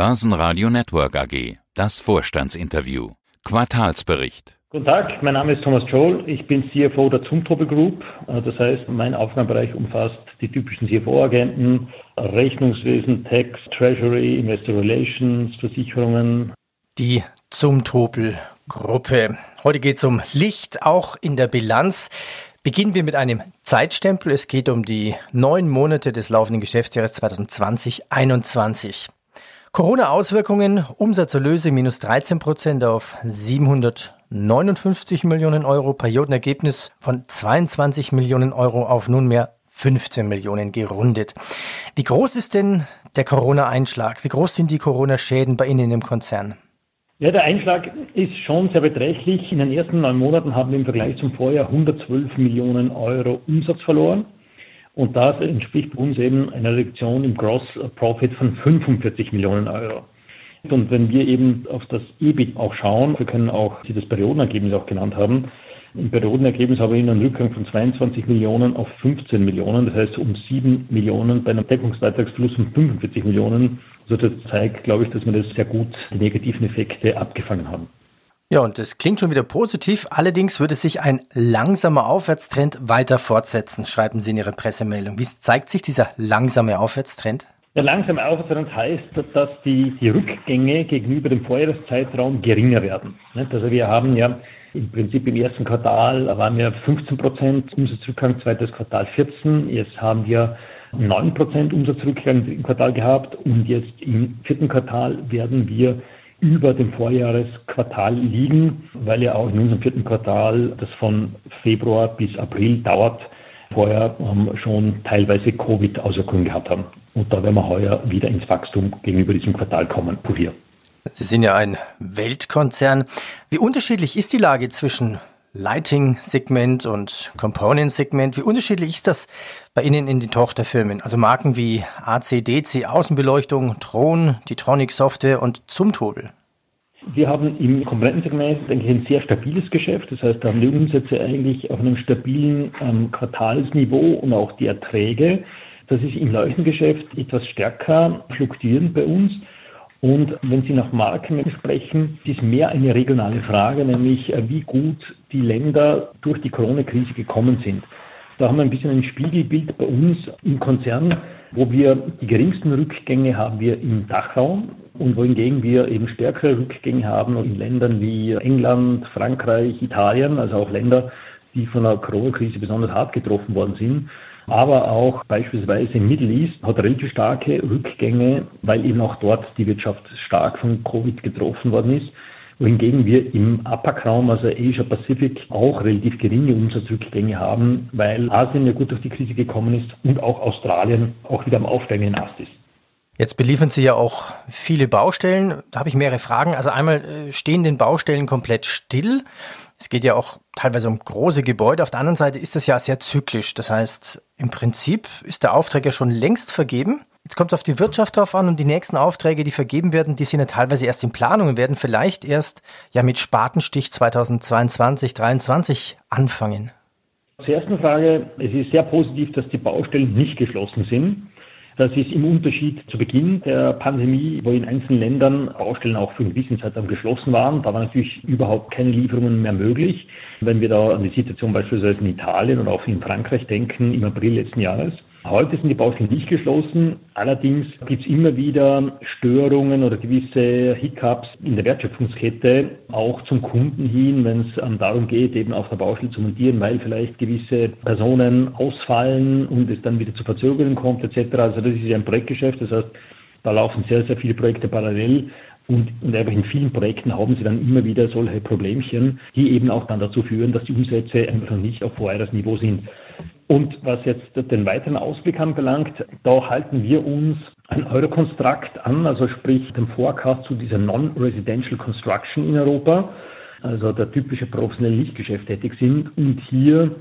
Börsenradio Network AG. Das Vorstandsinterview. Quartalsbericht. Guten Tag, mein Name ist Thomas Joel. Ich bin CFO der Zumtobel Group. Das heißt, mein Aufgabenbereich umfasst die typischen CFO-Agenten, Rechnungswesen, Tax, Treasury, Investor Relations, Versicherungen. Die Zumtobel Gruppe. Heute geht es um Licht, auch in der Bilanz. Beginnen wir mit einem Zeitstempel. Es geht um die neun Monate des laufenden Geschäftsjahres 2020-21. Corona-Auswirkungen, Umsatzerlöse minus 13 Prozent auf 759 Millionen Euro, Periodenergebnis von 22 Millionen Euro auf nunmehr 15 Millionen gerundet. Wie groß ist denn der Corona-Einschlag? Wie groß sind die Corona-Schäden bei Ihnen im Konzern? Ja, der Einschlag ist schon sehr beträchtlich. In den ersten neun Monaten haben wir im Vergleich zum Vorjahr 112 Millionen Euro Umsatz verloren. Und das entspricht uns eben einer Reduktion im Gross Profit von 45 Millionen Euro. Und wenn wir eben auf das EBIT auch schauen, wir können auch, Sie das Periodenergebnis auch genannt haben, im Periodenergebnis haben wir einen Rückgang von 22 Millionen auf 15 Millionen, das heißt um 7 Millionen bei einem Deckungsbeitragsfluss von 45 Millionen. Also das zeigt, glaube ich, dass wir das sehr gut, die negativen Effekte abgefangen haben. Ja, und das klingt schon wieder positiv. Allerdings würde sich ein langsamer Aufwärtstrend weiter fortsetzen, schreiben Sie in Ihrer Pressemeldung. Wie zeigt sich dieser langsame Aufwärtstrend? Der langsame Aufwärtstrend heißt, dass die, die Rückgänge gegenüber dem Vorjahreszeitraum geringer werden. Also wir haben ja im Prinzip im ersten Quartal waren wir 15 Prozent Umsatzrückgang, zweites Quartal 14. Jetzt haben wir 9 Prozent Umsatzrückgang im Quartal gehabt und jetzt im vierten Quartal werden wir über dem Vorjahresquartal liegen, weil ja auch in unserem vierten Quartal, das von Februar bis April dauert, vorher schon teilweise Covid-Auswirkungen gehabt haben. Und da werden wir heuer wieder ins Wachstum gegenüber diesem Quartal kommen, Kurier. Sie sind ja ein Weltkonzern. Wie unterschiedlich ist die Lage zwischen Lighting-Segment und Component-Segment? Wie unterschiedlich ist das bei Ihnen in den Tochterfirmen? Also Marken wie ACDC Außenbeleuchtung, Tron, die Tronic Software und Zumtobel. Wir haben im Komponentensegment denke ich, ein sehr stabiles Geschäft. Das heißt, da haben die Umsätze eigentlich auf einem stabilen ähm, Quartalsniveau und auch die Erträge. Das ist im Leuchtengeschäft etwas stärker fluktuierend bei uns. Und wenn Sie nach Marken sprechen, ist mehr eine regionale Frage, nämlich äh, wie gut die Länder durch die Corona-Krise gekommen sind. Da haben wir ein bisschen ein Spiegelbild bei uns im Konzern, wo wir die geringsten Rückgänge haben wir im Dachraum und wohingegen wir eben stärkere Rückgänge haben in Ländern wie England, Frankreich, Italien, also auch Länder, die von der Corona-Krise besonders hart getroffen worden sind aber auch beispielsweise im Middle East hat relativ starke Rückgänge, weil eben auch dort die Wirtschaft stark von Covid getroffen worden ist. Wohingegen wir im APAC-Raum, also Asia Pacific, auch relativ geringe Umsatzrückgänge haben, weil Asien ja gut durch die Krise gekommen ist und auch Australien auch wieder am aufsteigenden Ast ist. Jetzt beliefern Sie ja auch viele Baustellen. Da habe ich mehrere Fragen. Also einmal äh, stehen den Baustellen komplett still. Es geht ja auch teilweise um große Gebäude. Auf der anderen Seite ist das ja sehr zyklisch. Das heißt, im Prinzip ist der Auftrag ja schon längst vergeben. Jetzt kommt es auf die Wirtschaft drauf an und die nächsten Aufträge, die vergeben werden, die sind ja teilweise erst in Planung und werden vielleicht erst ja mit Spatenstich 2022, 2023 anfangen. Zur ersten Frage, es ist sehr positiv, dass die Baustellen nicht geschlossen sind. Das ist im Unterschied zu Beginn der Pandemie, wo in einzelnen Ländern Baustellen auch für einen gewissen Zeitraum geschlossen waren. Da war natürlich überhaupt keine Lieferungen mehr möglich. Wenn wir da an die Situation beispielsweise in Italien oder auch in Frankreich denken, im April letzten Jahres, Heute sind die Baustellen nicht geschlossen. Allerdings gibt es immer wieder Störungen oder gewisse Hiccups in der Wertschöpfungskette, auch zum Kunden hin, wenn es ähm, darum geht, eben auf der Baustelle zu montieren, weil vielleicht gewisse Personen ausfallen und es dann wieder zu Verzögerungen kommt etc. Also das ist ja ein Projektgeschäft, das heißt, da laufen sehr, sehr viele Projekte parallel. Und, einfach in vielen Projekten haben sie dann immer wieder solche Problemchen, die eben auch dann dazu führen, dass die Umsätze einfach nicht auf Vorjahresniveau sind. Und was jetzt den weiteren Ausblick anbelangt, da halten wir uns ein Eurokonstrukt an, also sprich dem Forecast zu dieser Non-Residential Construction in Europa, also der typische professionelle Lichtgeschäft tätig sind. Und hier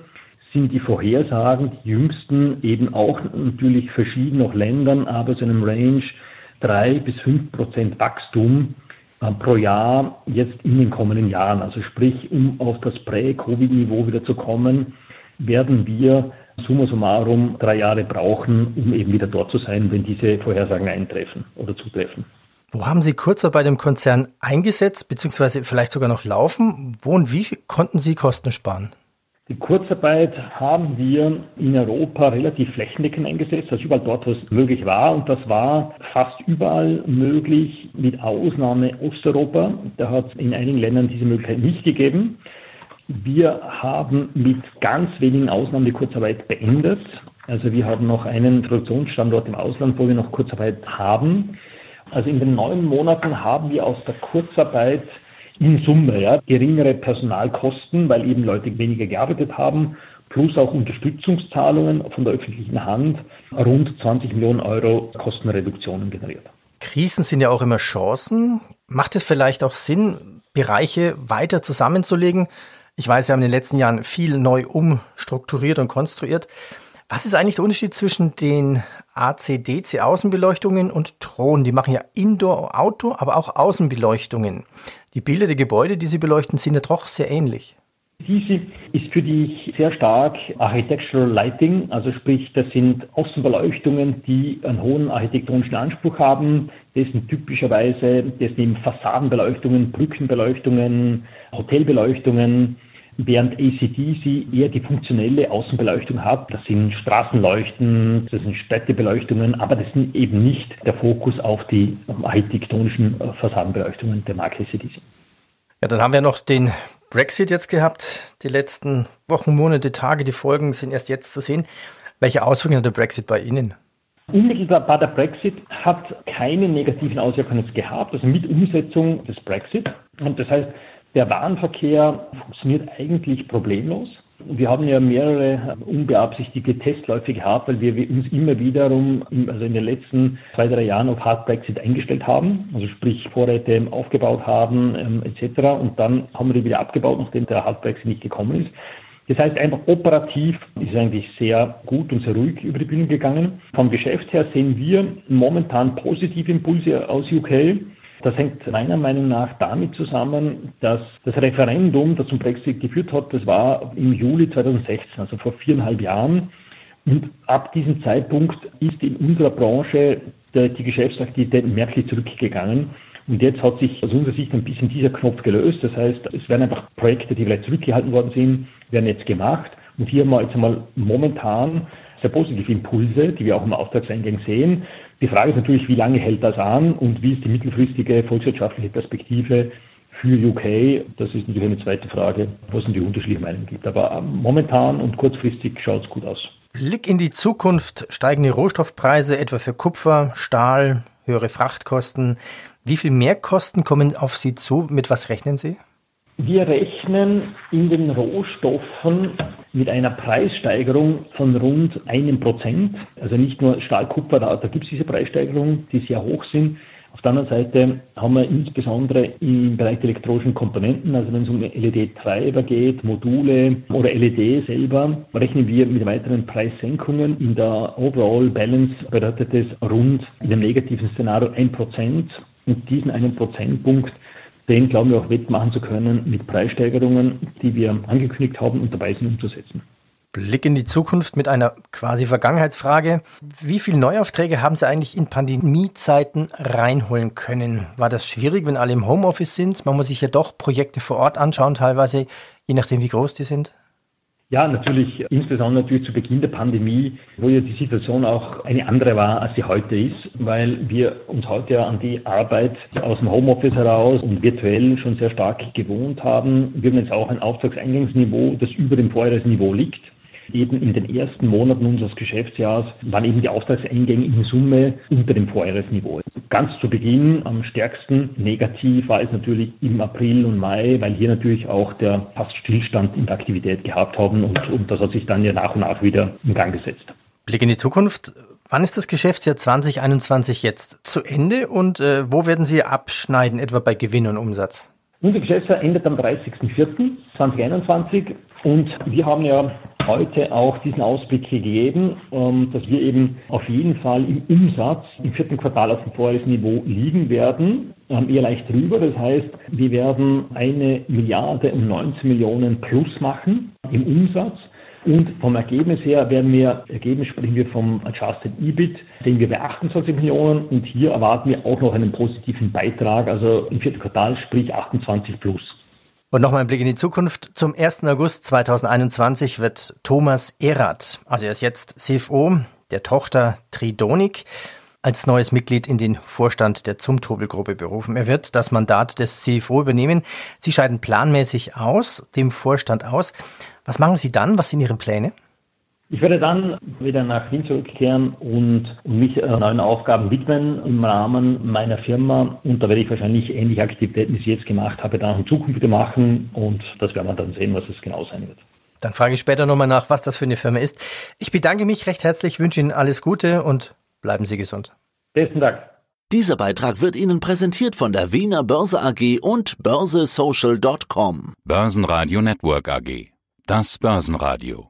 sind die Vorhersagen, die jüngsten, eben auch natürlich verschieden noch Ländern, aber so einem Range drei bis fünf Prozent Wachstum äh, pro Jahr jetzt in den kommenden Jahren. Also sprich, um auf das Prä-Covid-Niveau wieder zu kommen, werden wir summa summarum drei Jahre brauchen, um eben wieder dort zu sein, wenn diese Vorhersagen eintreffen oder zutreffen. Wo haben Sie Kurzarbeit im Konzern eingesetzt, beziehungsweise vielleicht sogar noch laufen? Wo und wie konnten Sie Kosten sparen? Die Kurzarbeit haben wir in Europa relativ flächendeckend eingesetzt, also überall dort, wo es möglich war. Und das war fast überall möglich, mit Ausnahme Osteuropa. Da hat es in einigen Ländern diese Möglichkeit nicht gegeben. Wir haben mit ganz wenigen Ausnahmen die Kurzarbeit beendet. Also wir haben noch einen Produktionsstandort im Ausland, wo wir noch Kurzarbeit haben. Also in den neun Monaten haben wir aus der Kurzarbeit in Summe ja, geringere Personalkosten, weil eben Leute weniger gearbeitet haben, plus auch Unterstützungszahlungen von der öffentlichen Hand rund 20 Millionen Euro Kostenreduktionen generiert. Krisen sind ja auch immer Chancen. Macht es vielleicht auch Sinn, Bereiche weiter zusammenzulegen? Ich weiß, wir haben in den letzten Jahren viel neu umstrukturiert und konstruiert. Was ist eigentlich der Unterschied zwischen den AC-DC-Außenbeleuchtungen und Drohnen? Die machen ja Indoor, Outdoor, aber auch Außenbeleuchtungen. Die Bilder der Gebäude, die sie beleuchten, sind ja doch sehr ähnlich. Diese ist für dich sehr stark Architectural Lighting, also sprich, das sind Außenbeleuchtungen, die einen hohen architektonischen Anspruch haben. Das sind typischerweise, das sind Fassadenbeleuchtungen, Brückenbeleuchtungen, Hotelbeleuchtungen, während ACDC eher die funktionelle Außenbeleuchtung hat. Das sind Straßenleuchten, das sind Städtebeleuchtungen, aber das sind eben nicht der Fokus auf die architektonischen Fassadenbeleuchtungen der Marke ACDC. Ja, dann haben wir noch den Brexit jetzt gehabt. Die letzten Wochen, Monate, Tage, die Folgen sind erst jetzt zu sehen. Welche Auswirkungen hat der Brexit bei Ihnen? Unmittelbar der Brexit hat keine negativen Auswirkungen gehabt, also mit Umsetzung des Brexit. Und das heißt, der Warenverkehr funktioniert eigentlich problemlos. Wir haben ja mehrere unbeabsichtigte Testläufe gehabt, weil wir uns immer wiederum, also in den letzten zwei, drei Jahren auf Hard Brexit eingestellt haben, also sprich Vorräte aufgebaut haben ähm, etc. Und dann haben wir die wieder abgebaut, nachdem der Hard Brexit nicht gekommen ist. Das heißt einfach operativ ist eigentlich sehr gut und sehr ruhig über die Bühne gegangen. Vom Geschäft her sehen wir momentan positive Impulse aus UK. Das hängt meiner Meinung nach damit zusammen, dass das Referendum, das zum Brexit geführt hat, das war im Juli 2016, also vor viereinhalb Jahren. Und ab diesem Zeitpunkt ist in unserer Branche die Geschäftsaktivität merklich zurückgegangen. Und jetzt hat sich aus unserer Sicht ein bisschen dieser Knopf gelöst. Das heißt, es werden einfach Projekte, die vielleicht zurückgehalten worden sind, werden jetzt gemacht. Und hier wir jetzt einmal momentan sehr positive Impulse, die wir auch im Auftragseingang sehen. Die Frage ist natürlich, wie lange hält das an und wie ist die mittelfristige volkswirtschaftliche Perspektive für UK? Das ist natürlich eine zweite Frage, wo es die unterschiedlichen Meinungen gibt. Aber ähm, momentan und kurzfristig schaut es gut aus. Blick in die Zukunft, steigende Rohstoffpreise etwa für Kupfer, Stahl, höhere Frachtkosten. Wie viel Mehrkosten kommen auf Sie zu? Mit was rechnen Sie? Wir rechnen in den Rohstoffen mit einer Preissteigerung von rund einem Prozent. Also nicht nur Stahlkupfer, da, da gibt es diese Preissteigerungen, die sehr hoch sind. Auf der anderen Seite haben wir insbesondere im Bereich der elektronischen Komponenten, also wenn es um LED-Treiber geht, Module oder LED selber, rechnen wir mit weiteren Preissenkungen. In der Overall Balance bedeutet es rund in dem negativen Szenario ein Prozent. Und diesen einen Prozentpunkt den glauben wir auch wettmachen zu können mit Preissteigerungen, die wir angekündigt haben und dabei sind umzusetzen. Blick in die Zukunft mit einer quasi Vergangenheitsfrage. Wie viele Neuaufträge haben Sie eigentlich in Pandemiezeiten reinholen können? War das schwierig, wenn alle im Homeoffice sind? Man muss sich ja doch Projekte vor Ort anschauen, teilweise, je nachdem, wie groß die sind. Ja, natürlich, insbesondere natürlich zu Beginn der Pandemie, wo ja die Situation auch eine andere war, als sie heute ist, weil wir uns heute ja an die Arbeit aus dem Homeoffice heraus und virtuell schon sehr stark gewohnt haben. Wir haben jetzt auch ein Auftragseingangsniveau, das über dem Vorjahresniveau liegt eben in den ersten Monaten unseres Geschäftsjahres waren eben die Auftragseingänge in Summe unter dem Vorjahresniveau. Ganz zu Beginn am stärksten negativ war es natürlich im April und Mai, weil hier natürlich auch der fast Stillstand in der Aktivität gehabt haben und, und das hat sich dann ja nach und nach wieder in Gang gesetzt. Blick in die Zukunft. Wann ist das Geschäftsjahr 2021 jetzt zu Ende und äh, wo werden Sie abschneiden, etwa bei Gewinn und Umsatz? Unser Geschäftsjahr endet am 30.04.2021 und wir haben ja heute auch diesen Ausblick gegeben, ähm, dass wir eben auf jeden Fall im Umsatz im vierten Quartal auf dem Vorjahresniveau liegen werden, ähm, eher leicht drüber. Das heißt, wir werden eine Milliarde und 19 Millionen plus machen im Umsatz. Und vom Ergebnis her werden wir, Ergebnis sprechen wir vom Adjusted EBIT, den wir bei 28 Millionen und hier erwarten wir auch noch einen positiven Beitrag, also im vierten Quartal, sprich 28 plus. Und nochmal ein Blick in die Zukunft. Zum 1. August 2021 wird Thomas Erath, also er ist jetzt CFO der Tochter Tridonic, als neues Mitglied in den Vorstand der Zumtobel-Gruppe berufen. Er wird das Mandat des CFO übernehmen. Sie scheiden planmäßig aus, dem Vorstand aus. Was machen Sie dann? Was sind Ihre Pläne? Ich werde dann wieder nach Wien zurückkehren und, mich neuen Aufgaben widmen im Rahmen meiner Firma. Und da werde ich wahrscheinlich ähnliche Aktivitäten, wie ich jetzt gemacht habe, dann in Zukunft wieder machen. Und das werden wir dann sehen, was es genau sein wird. Dann frage ich später nochmal nach, was das für eine Firma ist. Ich bedanke mich recht herzlich, wünsche Ihnen alles Gute und bleiben Sie gesund. Besten Dank. Dieser Beitrag wird Ihnen präsentiert von der Wiener Börse AG und börsesocial.com. Börsenradio Network AG. Das Börsenradio.